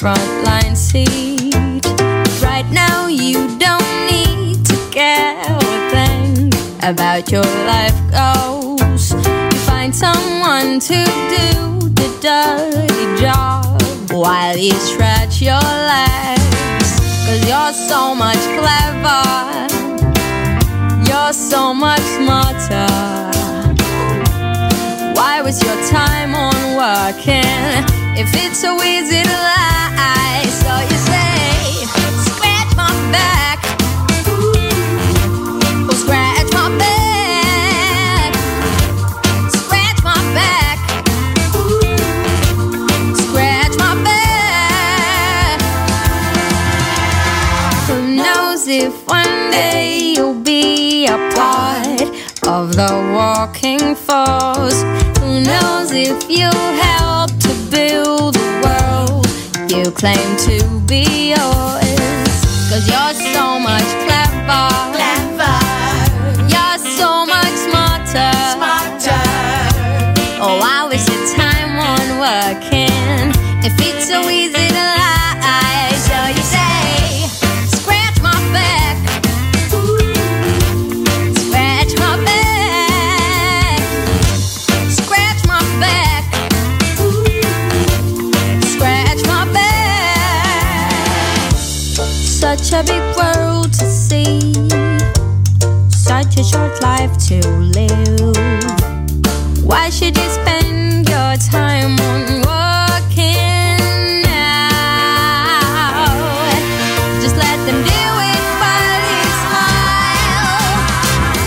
the front line seat? Right now, you don't need to care a thing about your life goals. You find someone to do the dirty job while you stretch your legs. Cause you're so much clever. You're so much smarter. Why waste your time on working if it's so easy to lie? So you say, scratch my back. Oh, scratch my back. Scratch my back. Scratch my back. Who knows if one day you'll be a part of the walking force? Who knows if you'll help build the world you claim to be yours? Cause you're life to live. Why should you spend your time on working now? Just let them do it while you smile.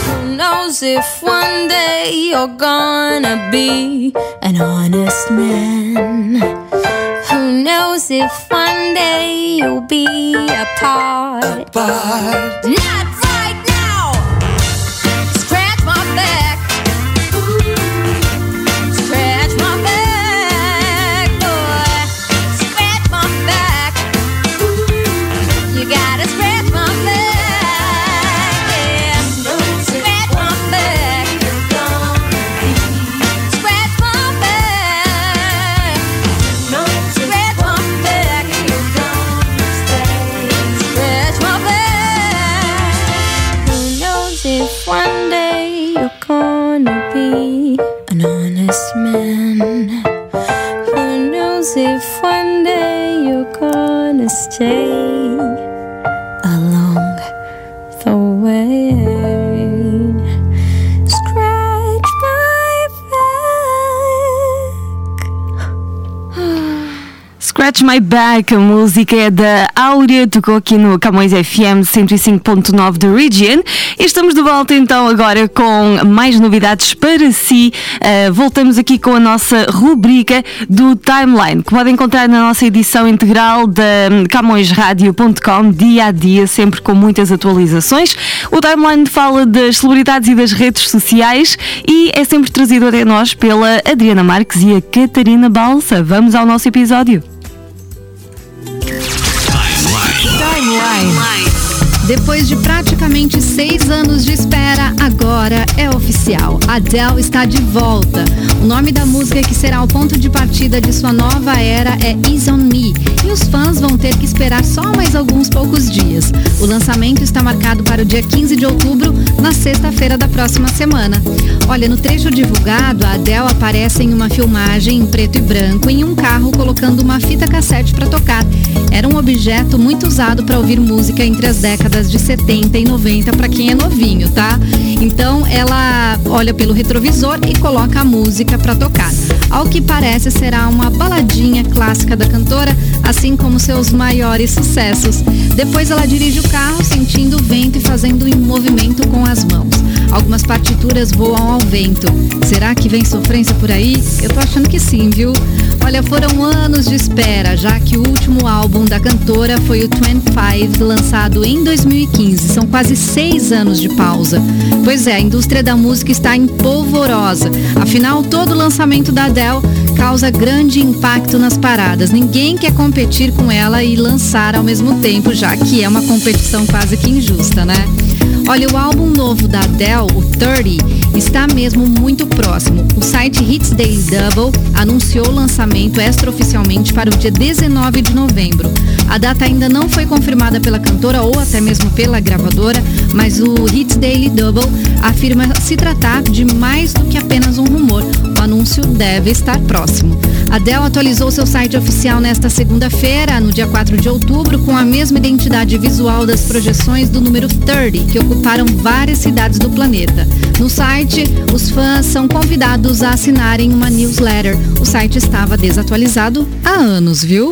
Who knows if one day you're gonna be an honest man? Who knows if one day you'll be a part? Not Scratch My Back, a música é da Áurea, tocou aqui no Camões FM 105.9 da Region. E estamos de volta então agora com mais novidades para si. Uh, voltamos aqui com a nossa rubrica do Timeline, que podem encontrar na nossa edição integral da CamõesRádio.com, dia a dia, sempre com muitas atualizações. O Timeline fala das celebridades e das redes sociais e é sempre trazido até nós pela Adriana Marques e a Catarina Balsa. Vamos ao nosso episódio. Depois de praticamente seis anos de espera, agora é oficial. Adele está de volta. O nome da música que será o ponto de partida de sua nova era é Ease on Me. E os fãs vão ter que esperar só mais alguns poucos dias. O lançamento está marcado para o dia 15 de outubro, na sexta-feira da próxima semana. Olha, no trecho divulgado, a Adele aparece em uma filmagem em preto e branco em um carro colocando uma fita cassete para tocar. Era um objeto muito usado para ouvir música entre as décadas de 70 e 90 para quem é novinho, tá? Então ela olha pelo retrovisor e coloca a música para tocar. Ao que parece será uma baladinha clássica da cantora, assim como seus maiores sucessos. Depois ela dirige o carro sentindo o vento e fazendo um movimento com as mãos. Algumas partituras voam ao vento. Será que vem sofrência por aí? Eu tô achando que sim, viu? Olha, foram anos de espera, já que o último álbum da cantora foi o 25, lançado em 2015. São quase seis anos de pausa. Pois é, a indústria da música está em polvorosa. Afinal, todo lançamento da Adele causa grande impacto nas paradas. Ninguém quer competir com ela e lançar ao mesmo tempo, já que é uma competição quase que injusta, né? Olha, o álbum novo da Adele, o 30, está mesmo muito próximo. O site Hits Daily Double anunciou o lançamento extraoficialmente para o dia 19 de novembro. A data ainda não foi confirmada pela cantora ou até mesmo pela gravadora, mas o Hits Daily Double afirma se tratar de mais do que apenas um rumor. Anúncio deve estar próximo. A Adele atualizou seu site oficial nesta segunda-feira, no dia 4 de outubro, com a mesma identidade visual das projeções do número 30, que ocuparam várias cidades do planeta. No site, os fãs são convidados a assinarem uma newsletter. O site estava desatualizado há anos, viu?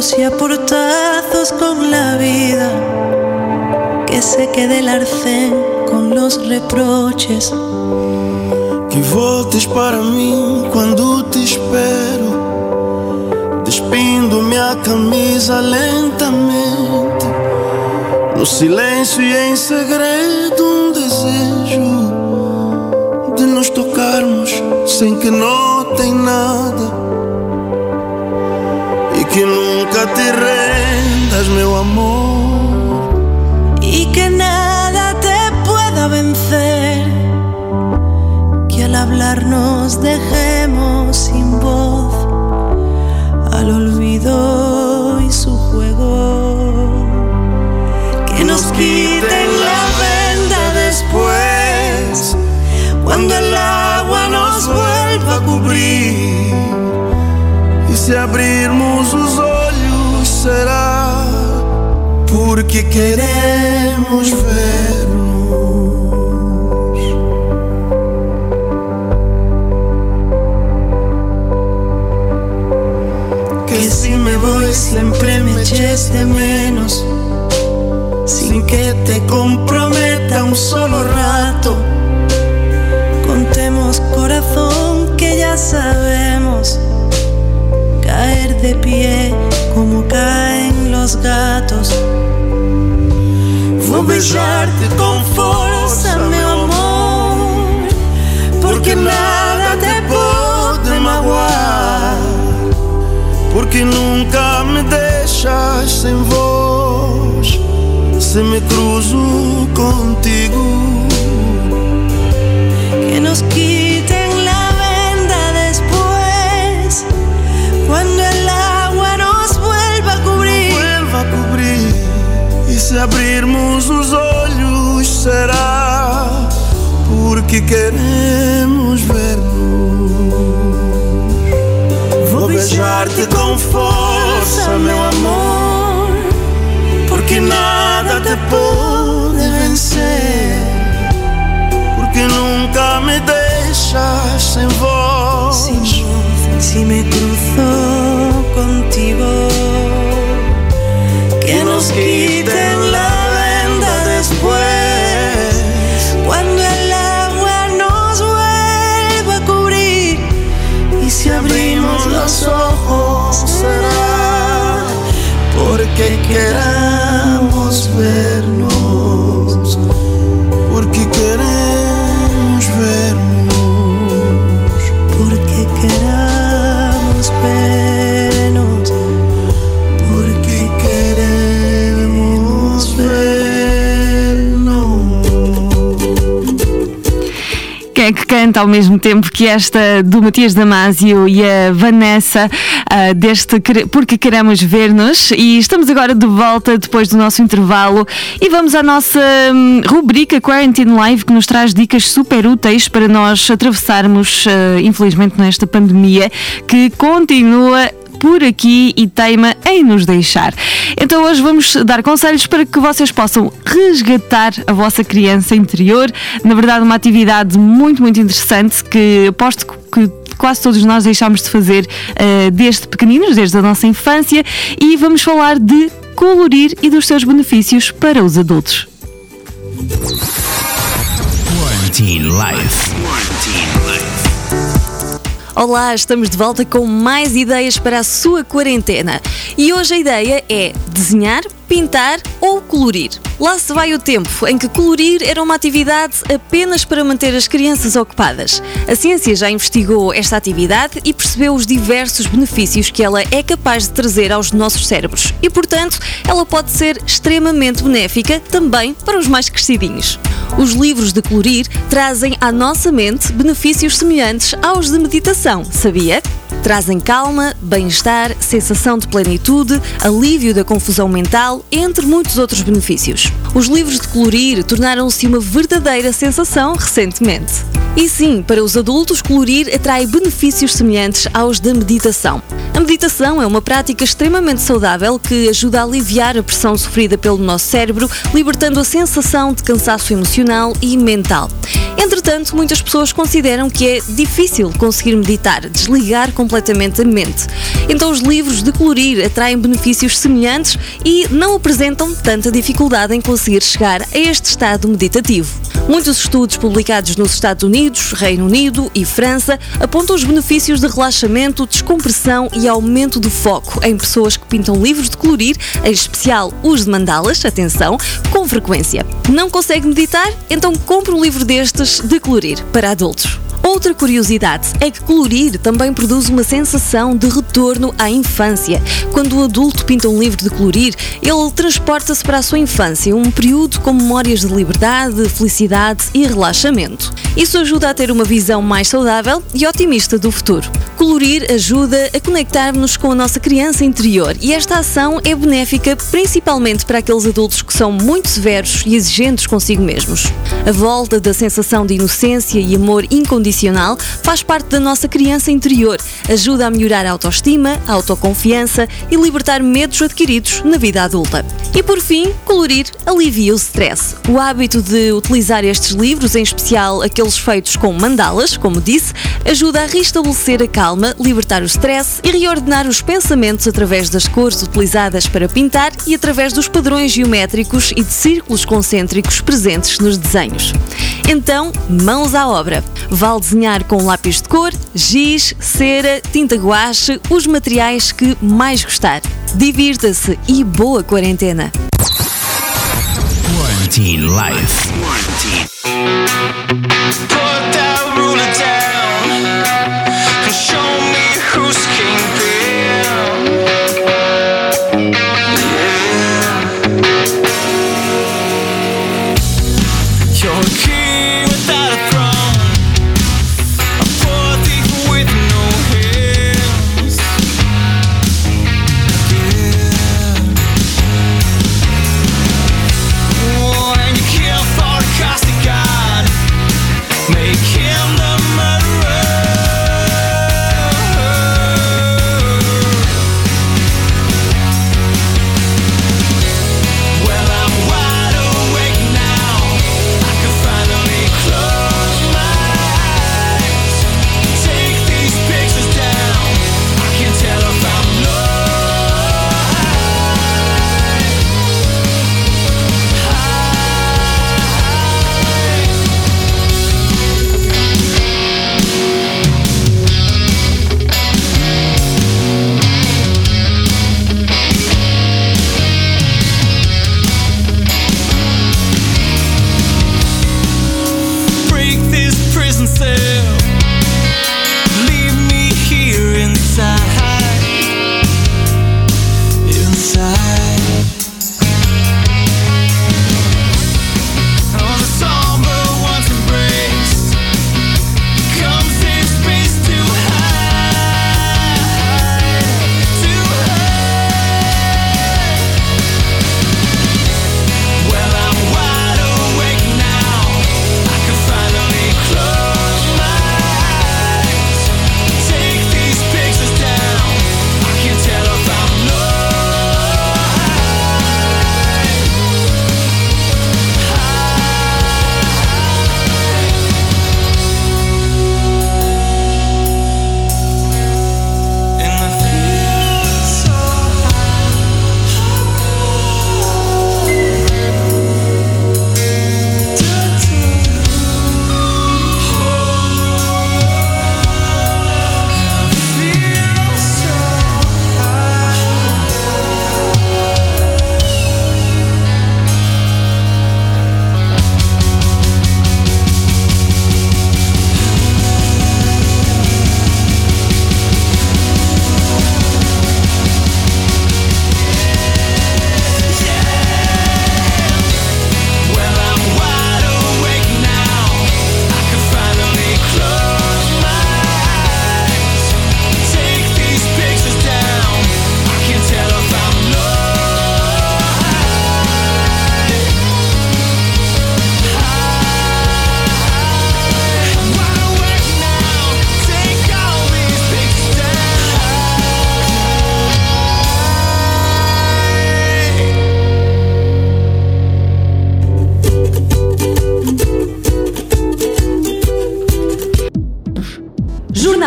Gritos y a portazos con la vida, que se quede el arcén con los reproches. Que voltes para mim quando te espero, despindo minha camisa lentamente. No silêncio e em segredo, um desejo de nos tocarmos sem que notem nada. Nunca te rendas, meu amor. y que nada te pueda vencer, que al hablar nos dejemos sin voz al olvido y su juego, que nos quiten la venda después, cuando el agua nos vuelva a cubrir. E se abrirmos os olhos, será porque queremos ver-nos. Que si me voy siempre me eches de menos, sin que te comprometa un solo rato. Contemos corazón que ya sabemos de pie como caen los gatos. Vou beijarte com força, meu amor, porque nada te pode magoar. Porque nunca me deixas sem voz Se me cruzo contigo se abrirmos os olhos será Porque queremos ver-nos. Vou beijar-te com força, meu amor Porque nada te pode vencer. Porque nunca me deixas sem voz. Si me cruzo contigo, que nos quiten Y si que canta ao mesmo tempo que esta do Matias Damasio e a Vanessa ah, deste Porque Queremos Ver-nos. E estamos agora de volta depois do nosso intervalo e vamos à nossa hum, rubrica Quarantine Live que nos traz dicas super úteis para nós atravessarmos, ah, infelizmente, nesta pandemia que continua por aqui e teima em nos deixar. Então hoje vamos dar conselhos para que vocês possam resgatar a vossa criança interior. Na verdade, uma atividade muito, muito interessante que aposto que quase todos nós deixámos de fazer eh, desde pequeninos, desde a nossa infância, e vamos falar de colorir e dos seus benefícios para os adultos. Quarantine Life. Olá, estamos de volta com mais ideias para a sua quarentena. E hoje a ideia é desenhar, pintar ou colorir. Lá se vai o tempo em que colorir era uma atividade apenas para manter as crianças ocupadas. A ciência já investigou esta atividade e percebeu os diversos benefícios que ela é capaz de trazer aos nossos cérebros. E, portanto, ela pode ser extremamente benéfica também para os mais crescidinhos. Os livros de colorir trazem à nossa mente benefícios semelhantes aos de meditação, sabia? Trazem calma, bem-estar, sensação de plenitude, alívio da confusão mental, entre muitos outros benefícios. Os livros de colorir tornaram-se uma verdadeira sensação recentemente. E sim, para os adultos, colorir atrai benefícios semelhantes aos da meditação. A meditação é uma prática extremamente saudável que ajuda a aliviar a pressão sofrida pelo nosso cérebro, libertando a sensação de cansaço emocional e mental. Entretanto, muitas pessoas consideram que é difícil conseguir meditar, desligar completamente a mente. Então, os livros de colorir atraem benefícios semelhantes e não apresentam tanta dificuldade em conseguir chegar a este estado meditativo. Muitos estudos publicados nos Estados Unidos, Reino Unido e França apontam os benefícios de relaxamento, descompressão e aumento do foco em pessoas que pintam livros de colorir, em especial os de mandalas, atenção, com frequência. Não consegue meditar? Então compre um livro destes de colorir para adultos. Outra curiosidade é que colorir também produz uma sensação de retorno à infância. Quando o adulto pinta um livro de colorir, ele transporta-se para a sua infância, um período com memórias de liberdade, felicidade e relaxamento. Isso ajuda a ter uma visão mais saudável e otimista do futuro. Colorir ajuda a conectar-nos com a nossa criança interior e esta ação é benéfica principalmente para aqueles adultos que são muito severos e exigentes consigo mesmos. A volta da sensação de inocência e amor incondicional faz parte da nossa criança interior, ajuda a melhorar a autoestima, a autoconfiança e libertar medos adquiridos na vida adulta. E por fim, colorir alivia o stress. O hábito de utilizar estes livros, em especial aqueles feitos com mandalas, como disse, ajuda a restabelecer a calma, libertar o stress e reordenar os pensamentos através das cores utilizadas para pintar e através dos padrões geométricos e de círculos concêntricos presentes nos desenhos. Então, mãos à obra. Vale desenhar com lápis de cor, giz, cera, tinta guache, os materiais que mais gostar. Divirta-se e boa quarentena! Quarantine Life. Put that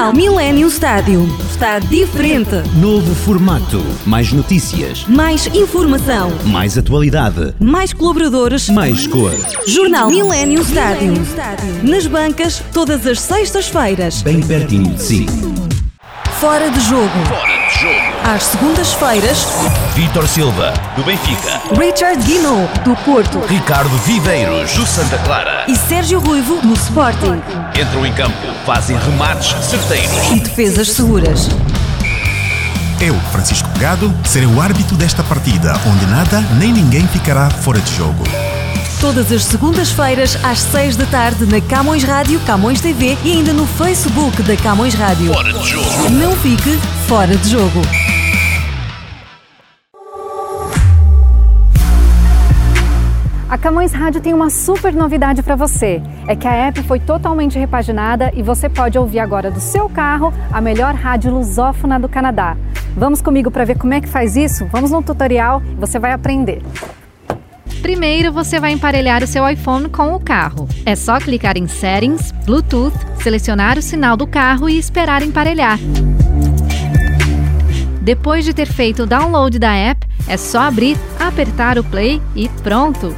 Jornal Millennium Stadium. Está diferente. Novo formato. Mais notícias. Mais informação. Mais atualidade. Mais colaboradores. Mais cor. Jornal Millennium Stadium. Nas bancas, todas as sextas-feiras. Bem pertinho de si. Fora de jogo. Às segundas-feiras, Vítor Silva, do Benfica. Richard Guino, do Porto. Ricardo Viveiros, do Santa Clara. E Sérgio Ruivo, do Sporting. Entram em campo, fazem remates certeiros. E defesas seguras. Eu, Francisco Pegado, serei o árbitro desta partida, onde nada nem ninguém ficará fora de jogo. Todas as segundas-feiras, às seis da tarde, na Camões Rádio, Camões TV e ainda no Facebook da Camões Rádio. Fora de jogo. Não fique fora de jogo. A Camões Rádio tem uma super novidade para você. É que a app foi totalmente repaginada e você pode ouvir agora do seu carro a melhor rádio lusófona do Canadá. Vamos comigo para ver como é que faz isso? Vamos no tutorial e você vai aprender. Primeiro, você vai emparelhar o seu iPhone com o carro. É só clicar em Settings, Bluetooth, selecionar o sinal do carro e esperar emparelhar. Depois de ter feito o download da app, é só abrir, apertar o play e pronto!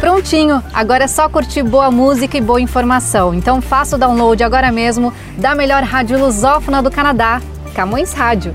Prontinho, agora é só curtir boa música e boa informação. Então faça o download agora mesmo da melhor rádio lusófona do Canadá, Camões Rádio.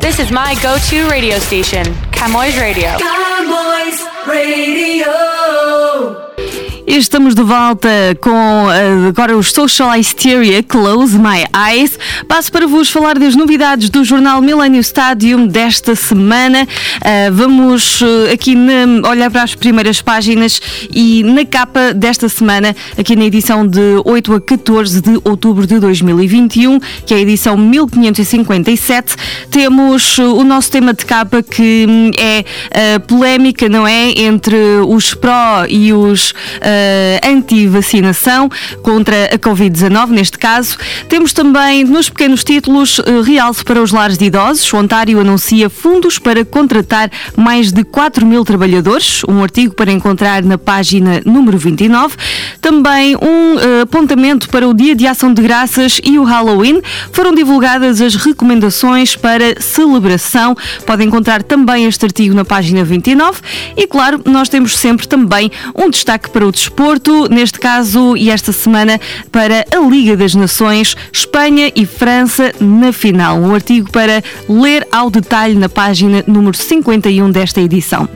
This is my go-to radio station, Camões Radio. Camões Radio. Estamos de volta com uh, agora os Social Hysteria Close My Eyes. Passo para vos falar das novidades do jornal Millennium Stadium desta semana. Uh, vamos uh, aqui olhar para as primeiras páginas e na capa desta semana, aqui na edição de 8 a 14 de outubro de 2021, que é a edição 1557, temos o nosso tema de capa que hum, é polémica, não é? Entre os pró e os anti-vacinação contra a Covid-19, neste caso. Temos também nos pequenos títulos realce para os lares de idosos. O Ontário anuncia fundos para contratar mais de 4 mil trabalhadores, um artigo para encontrar na página número 29. Também um apontamento para o Dia de Ação de Graças e o Halloween. Foram divulgadas as recomendações para celebração. Podem encontrar também este artigo na página 29. E claro, nós temos sempre também um destaque para o neste caso e esta semana para a Liga das Nações, Espanha e França na final. Um artigo para ler ao detalhe na página número 51 desta edição.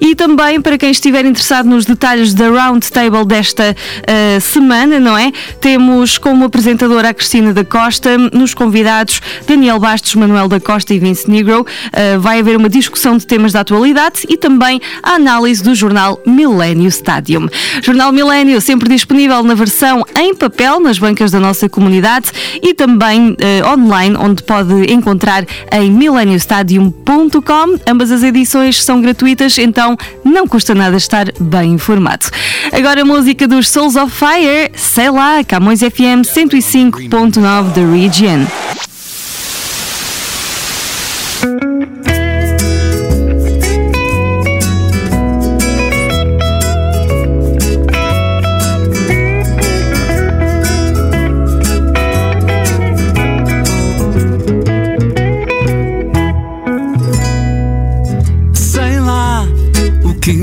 E também para quem estiver interessado nos detalhes da Roundtable desta uh, semana, não é? Temos como apresentadora a Cristina da Costa, nos convidados Daniel Bastos, Manuel da Costa e Vince Negro. Uh, vai haver uma discussão de temas da atualidade e também a análise do jornal Millennium Stadium. Jornal Milênio, sempre disponível na versão em papel nas bancas da nossa comunidade e também uh, online, onde pode encontrar em mileniostadium.com. Ambas as edições são gratuitas, então não custa nada estar bem informado. Agora a música dos Souls of Fire, sei lá, Camões FM 105.9 da Region.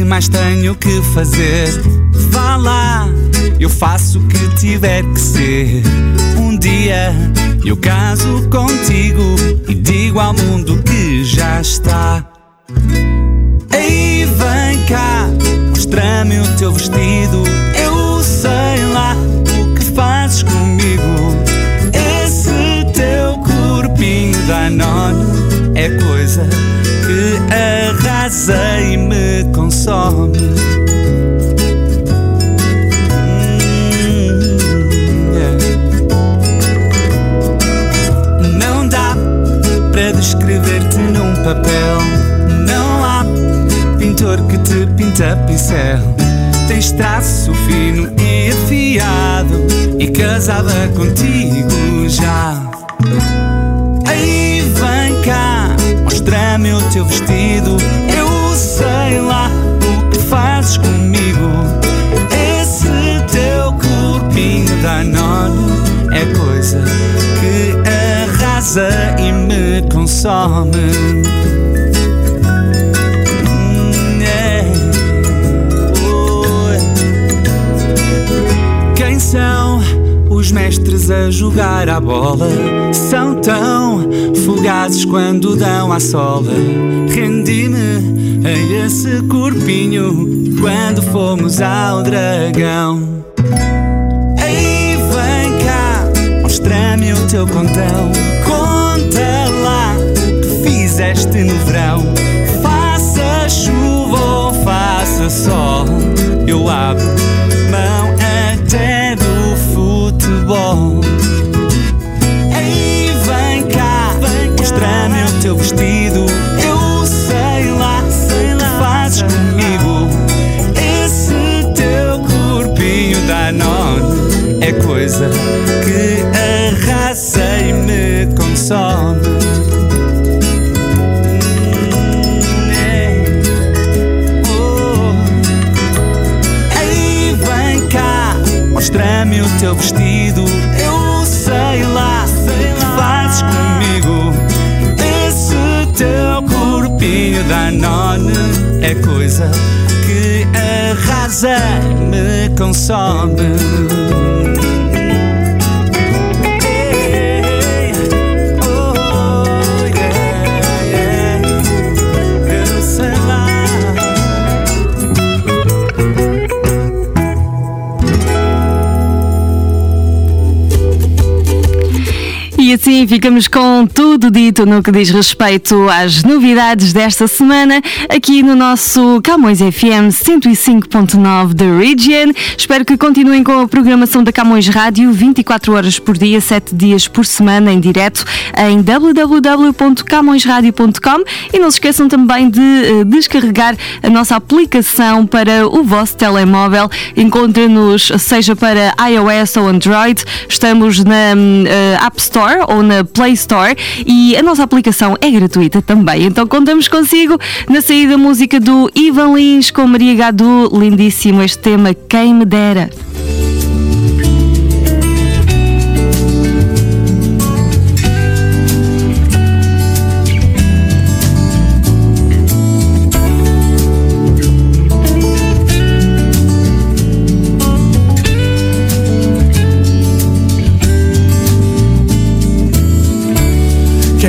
Mais tenho que fazer? Vá lá, eu faço o que tiver que ser. Um dia eu caso contigo e digo ao mundo que já está. Ei, vem cá, mostra-me o teu vestido. Eu sei lá o que fazes comigo. Esse teu corpinho danono é coisa que consome. Hum, yeah. Não dá para descrever-te num papel. Não há pintor que te pinta pincel. Tens traço fino e afiado e casada contigo já. Aí vem cá, mostra-me o teu vestido. Danado é coisa que arrasa e me consome. Hum, é. Quem são os mestres a jogar a bola? São tão fugazes quando dão à sola. Rendi-me a esse corpinho quando fomos ao dragão. Fizeste no verão. Faça chuva ou faça sol, eu abro mão até do futebol. Ei, vem cá, mostra-me o teu vestido. Eu sei lá, sei lá, fazes comigo. Esse teu corpinho danone é coisa teu vestido. Eu sei lá, sei lá, fazes comigo. Esse teu corpinho danone é coisa que arrasa e me consome. Ficamos com tudo dito no que diz respeito às novidades desta semana aqui no nosso Camões FM 105.9 da Region. Espero que continuem com a programação da Camões Rádio 24 horas por dia, 7 dias por semana em direto em www.camõesradio.com e não se esqueçam também de eh, descarregar a nossa aplicação para o vosso telemóvel. Encontre-nos seja para iOS ou Android. Estamos na hum, eh, App Store ou na Play Store e a nossa aplicação é gratuita também. Então contamos consigo na saída música do Ivan Lins com Maria Gadu. Lindíssimo este tema, quem me dera.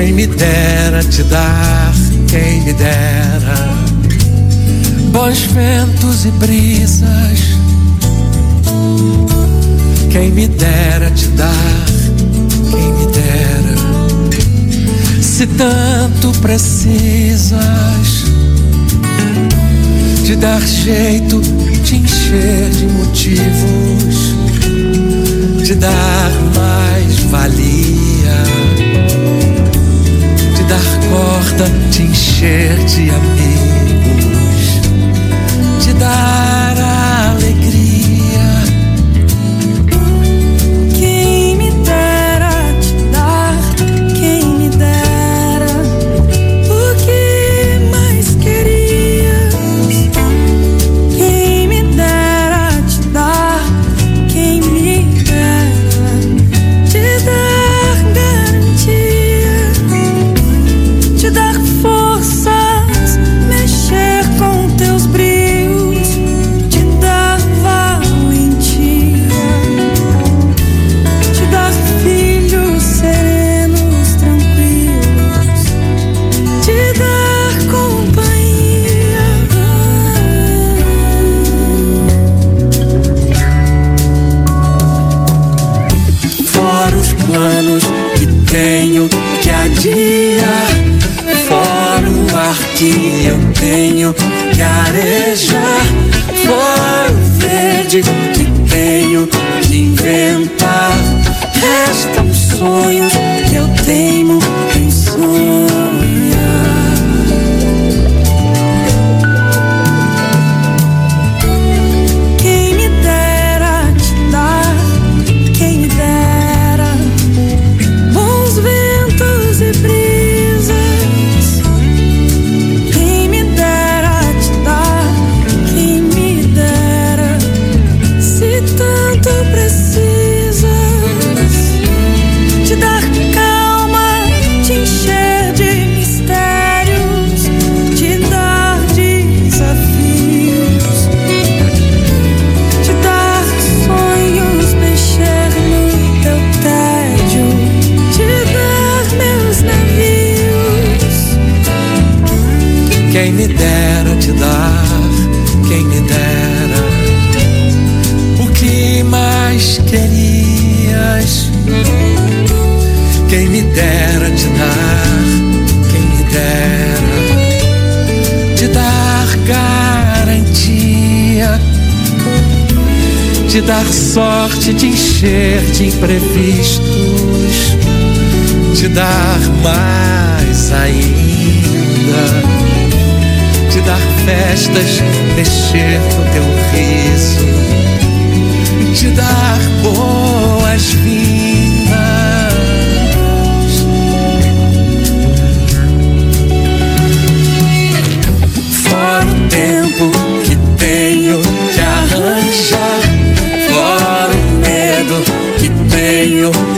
Quem me dera te dar, quem me dera bons ventos e brisas. Quem me dera te dar, quem me dera, se tanto precisas, de dar jeito, de encher de motivos, de dar mais valia dar corda, de encher de amigos, de dar verde que tenho que inventar. Restam sonhos que eu tenho Quem me dera te dar, quem me dera. O que mais querias. Quem me dera te dar, quem me dera. Te dar garantia, te dar sorte, te encher de imprevistos, te dar mais ainda te dar festas, mexer no teu riso, te dar boas-vindas. Fora o tempo que tenho que arranjar, fora o medo que tenho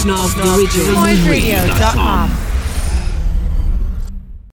Camões FM 105.9 The Original. CamõesRadio.com.